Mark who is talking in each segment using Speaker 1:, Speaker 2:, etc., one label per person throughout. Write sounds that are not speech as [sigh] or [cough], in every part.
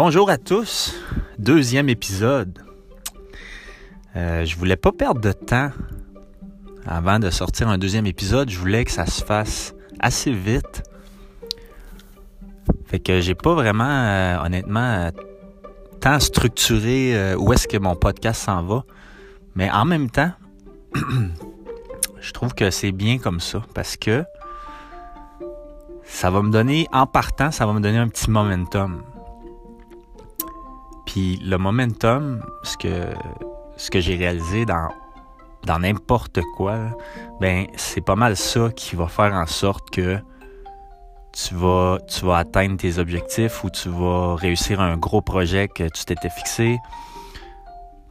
Speaker 1: Bonjour à tous, deuxième épisode. Euh, je voulais pas perdre de temps avant de sortir un deuxième épisode. Je voulais que ça se fasse assez vite. Fait que j'ai pas vraiment, euh, honnêtement, euh, tant structuré où est-ce que mon podcast s'en va. Mais en même temps, [clears throat] je trouve que c'est bien comme ça parce que ça va me donner, en partant, ça va me donner un petit momentum. Puis le momentum, ce que, ce que j'ai réalisé dans, dans n'importe quoi, ben c'est pas mal ça qui va faire en sorte que tu vas, tu vas atteindre tes objectifs ou tu vas réussir un gros projet que tu t'étais fixé,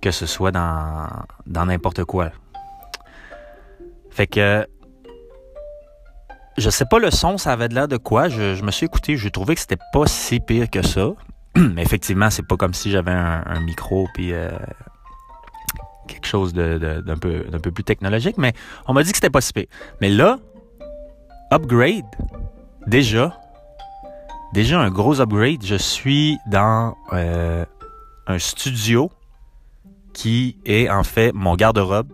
Speaker 1: que ce soit dans, dans n'importe quoi. Fait que je sais pas le son, ça avait de l'air de quoi. Je, je me suis écouté, j'ai trouvé que c'était pas si pire que ça. [clears throat] Mais effectivement, c'est pas comme si j'avais un, micro puis euh, quelque chose de, de- d'un peu, d'un plus technologique. Mais on m'a dit que c'était pas si. Mais là, upgrade, déjà, déjà un gros upgrade. Je suis dans euh, un studio qui est en fait mon garde-robe.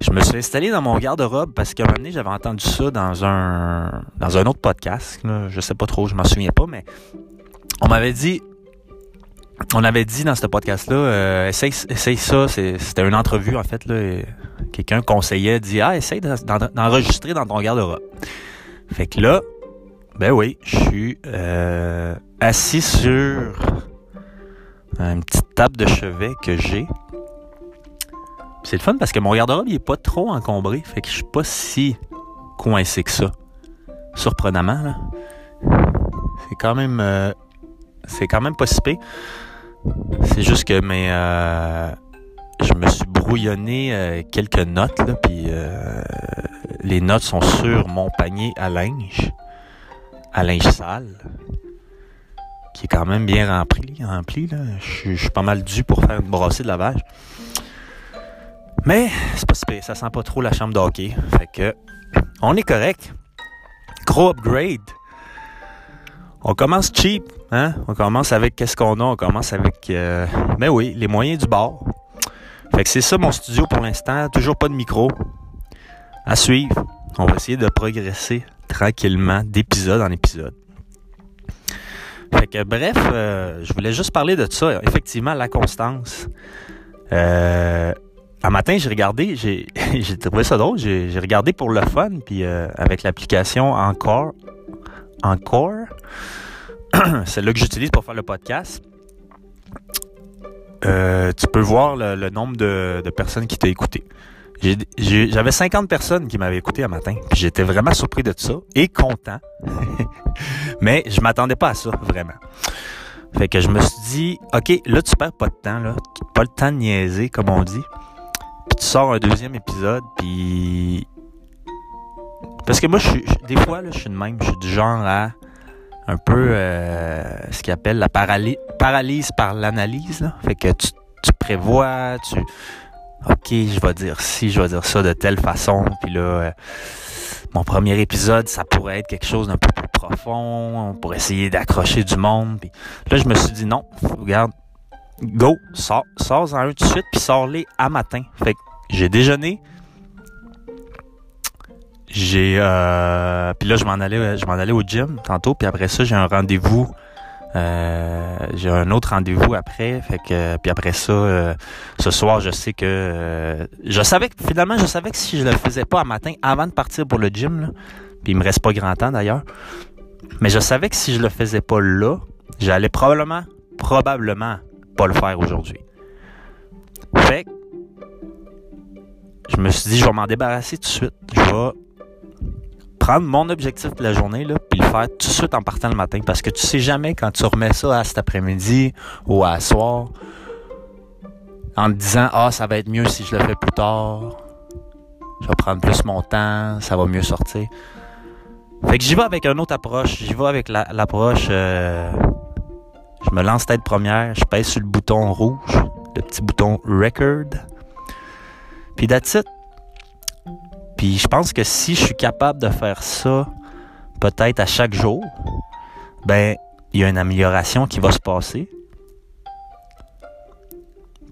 Speaker 1: Je me suis installé dans mon garde-robe parce qu'à un moment donné, j'avais entendu ça dans un dans un autre podcast. Là. Je sais pas trop, je m'en souviens pas, mais on m'avait dit on avait dit dans ce podcast-là, euh, essaye, essaye ça. C'était une entrevue, en fait. Là, quelqu'un conseillait, dit Ah, essaye d'en- d'en- d'enregistrer dans ton garde-robe. Fait que là, ben oui, je suis euh, assis sur une petite table de chevet que j'ai. C'est le fun parce que mon garde-robe, il est pas trop encombré. Fait que je suis pas si coincé que ça. Surprenamment, là. C'est quand même... euh, c'est quand même pas si. C'est juste que mes... euh, je me suis brouillonné euh, quelques notes, là, puis euh, les notes sont sur mon panier à linge, à linge sale, qui est quand même bien rempli. rempli là. Je, suis- pas mal dû pour faire une brassée de lavage. Mais c'est pas si ça sent pas trop la chambre d'hockey. Fait que on est correct. Gros upgrade. On commence cheap, hein? On commence avec qu'est-ce qu'on a? On commence avec, euh, ben oui, les moyens du bord. Fait que c'est ça mon studio pour l'instant. Toujours pas de micro. À suivre. On va essayer de progresser tranquillement d'épisode en épisode. Fait que bref, euh, je voulais juste parler de ça. Effectivement, la constance. Euh, un matin, j'ai regardé, j'ai, [laughs] trouvé ça drôle. J'ai, j'ai regardé pour le fun, puis euh, avec l'application Encore, Encore, [clears throat] c'est là que j'utilise pour faire le podcast. Euh, tu peux voir le, nombre de, personnes qui t'ont écouté. J'avais 50 personnes qui m'avaient écouté un matin. J'étais vraiment surpris de ça et content. [laughs] Mais je m'attendais pas à ça, vraiment. Fait que je me suis dit, OK, là, tu perds pas de temps, là. Pas le temps de niaiser, comme on dit. Tu sors un deuxième épisode, puis... Parce que moi, je des fois, là, je suis de même. Je suis du genre à un peu euh, ce qu'ils appelle la paraly- paralyse par l'analyse. Fait que tu, prévois, tu... OK, je vais dire ci, je vais dire ça de telle façon. Puis là, euh, mon premier épisode, ça pourrait être quelque chose d'un peu plus profond pour essayer d'accrocher du monde. Puis là, je me suis dit non, regarde, go, sors, sors en un tout de suite, puis sors-les à matin. Fait que j'ai déjeuné. J'ai euh, puis là je m'en allais je m'en allais au gym tantôt puis après ça j'ai un rendez-vous euh, j'ai un autre rendez-vous après fait que puis après ça euh, ce soir je sais que euh, je savais que finalement je savais que si je le faisais pas à matin avant de partir pour le gym puis il me reste pas grand temps d'ailleurs mais je savais que si je le faisais pas là j'allais probablement probablement pas le faire aujourd'hui fait que je me suis dit, je vais m'en débarrasser tout de suite. Je vais prendre mon objectif de la journée, là, puis le faire tout de suite en partant le matin. Parce que tu sais jamais quand tu remets ça à cet après-midi ou à soir, en te disant, ah, ça va être mieux si je le fais plus tard. Je vais prendre plus mon temps, ça va mieux sortir. Fait que j'y vais avec une autre approche. J'y vais avec la- l'approche, euh, je me lance tête première, je pèse sur le bouton rouge, le petit bouton record. Puis that's it. Puis je pense que si je suis capable de faire ça, peut-être à chaque jour, ben il y a une amélioration qui va se passer.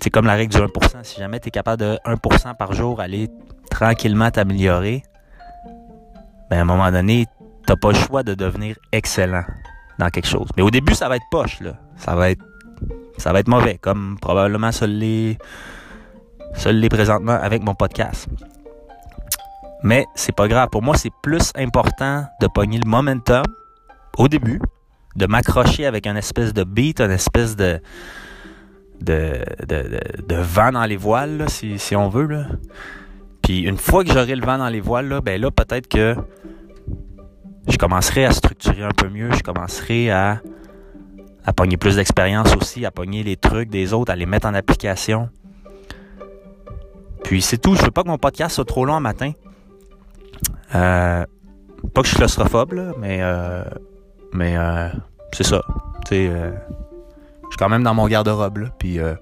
Speaker 1: C'est comme la règle du 1%. Si jamais tu es capable de 1% par jour aller tranquillement t'améliorer, ben à un moment donné, t'as pas le choix de devenir excellent dans quelque chose. Mais au début, ça va être poche, là. Ça va être, ça va être mauvais, comme probablement ça l'est, l'est présentement avec mon podcast. Mais c'est pas grave. Pour moi, c'est plus important de pogner le momentum au début, de m'accrocher avec un espèce de beat, une espèce de, de, de, de, vent dans les voiles, si, on veut. Puis une fois que j'aurai le vent dans les voiles, ben là, peut-être que je commencerai à structurer un peu mieux, je commencerai à, à pogner plus d'expérience aussi, à pogner les trucs des autres, à les mettre en application. Puis c'est tout. Je veux pas que mon podcast soit trop long un matin. Euh, pas que je suis claustrophobe, là, mais euh, mais euh, c'est ça. Tu sais, euh, je suis quand même dans mon garde-robe, là, euh,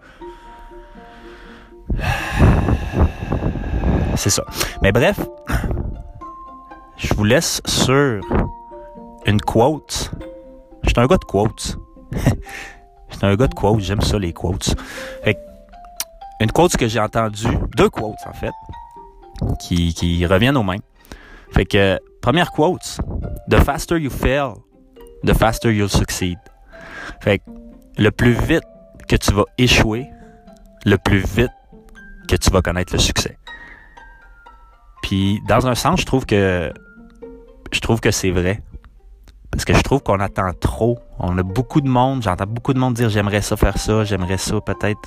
Speaker 1: c'est ça. Mais bref, je vous laisse sur une quote. Je suis un gars de quotes. [laughs] Je suis un gars de quotes, j'aime ça les quotes. Fait une quote que j'ai entendue, deux quotes en fait, qui, qui reviennent aux mains. Fait que, première quote, The faster you fail, the faster you'll succeed. Fait que, le plus vite que tu vas échouer, le plus vite que tu vas connaître le succès. Puis, dans un sens, je trouve que je trouve que c'est vrai. Parce que je trouve qu'on attend trop. On a beaucoup de monde. J'entends beaucoup de monde dire j'aimerais ça faire ça, j'aimerais ça peut-être.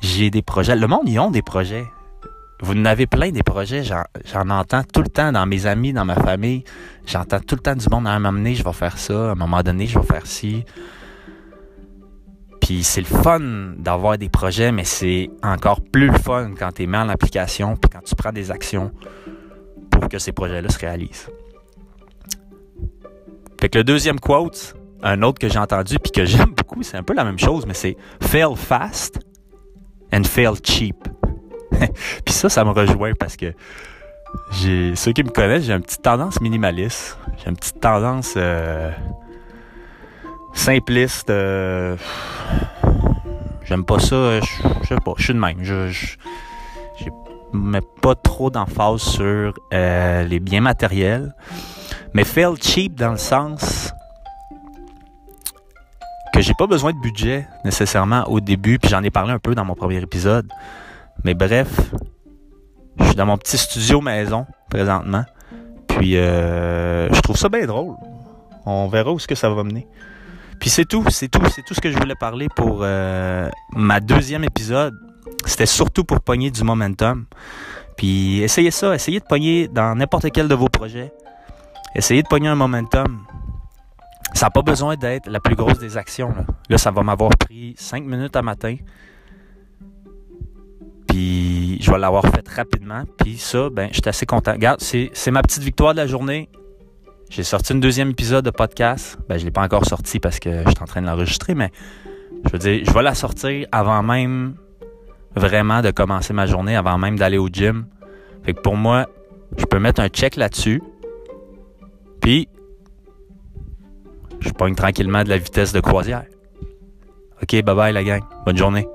Speaker 1: J'ai des projets. Le monde, ils ont des projets. Vous en avez plein des projets. J'en entends tout le temps dans mes amis, dans ma famille. J'entends tout le temps du monde à un moment donné, je vais faire ça. À un moment donné, je vais faire ci. Puis c'est le fun d'avoir des projets, mais c'est encore plus le fun quand tu es mis en application puis quand tu prends des actions pour que ces projets-là se réalisent. Fait que le deuxième quote, un autre que j'ai entendu puis que [laughs] j'aime beaucoup, c'est un peu la même chose, mais c'est fail fast and fail cheap. [laughs] puis ça, ça me rejoint parce que j'ai ceux qui me connaissent, j'ai une petite tendance minimaliste, j'ai une petite tendance euh, simpliste. Euh, j'aime pas ça. Je sais pas, je suis de même. Je, je, mets pas trop d'emphase sur euh, les biens matériels. Mais fail cheap dans le sens que j'ai pas besoin de budget nécessairement au début, puis j'en ai parlé un peu dans mon premier épisode. Mais bref, je suis dans mon petit studio maison présentement. Puis euh, je trouve ça bien drôle. On verra où ça va mener. Puis c'est tout, c'est tout, c'est tout ce que je voulais parler pour euh, ma deuxième épisode. C'était surtout pour pogner du momentum. Puis essayez ça, essayez de pogner dans n'importe quel de vos projets. Essayez de pogner un momentum. Ça n'a pas besoin d'être la plus grosse des actions. Là, ça va m'avoir pris cinq minutes à matin. Puis je vais l'avoir fait rapidement. Puis ça, ben, j'étais assez content. Regarde, c'est, ma petite victoire de la journée. J'ai sorti une deuxième épisode de podcast. Ben, je l'ai pas encore sorti parce que je suis en train de l'enregistrer, mais je veux dire, je vais la sortir avant même vraiment de commencer ma journée, avant même d'aller au gym. Fait que pour moi, je peux mettre un check là-dessus. Puis, je pogne tranquillement de la vitesse de croisière. OK, bye bye la gang. Bonne journée.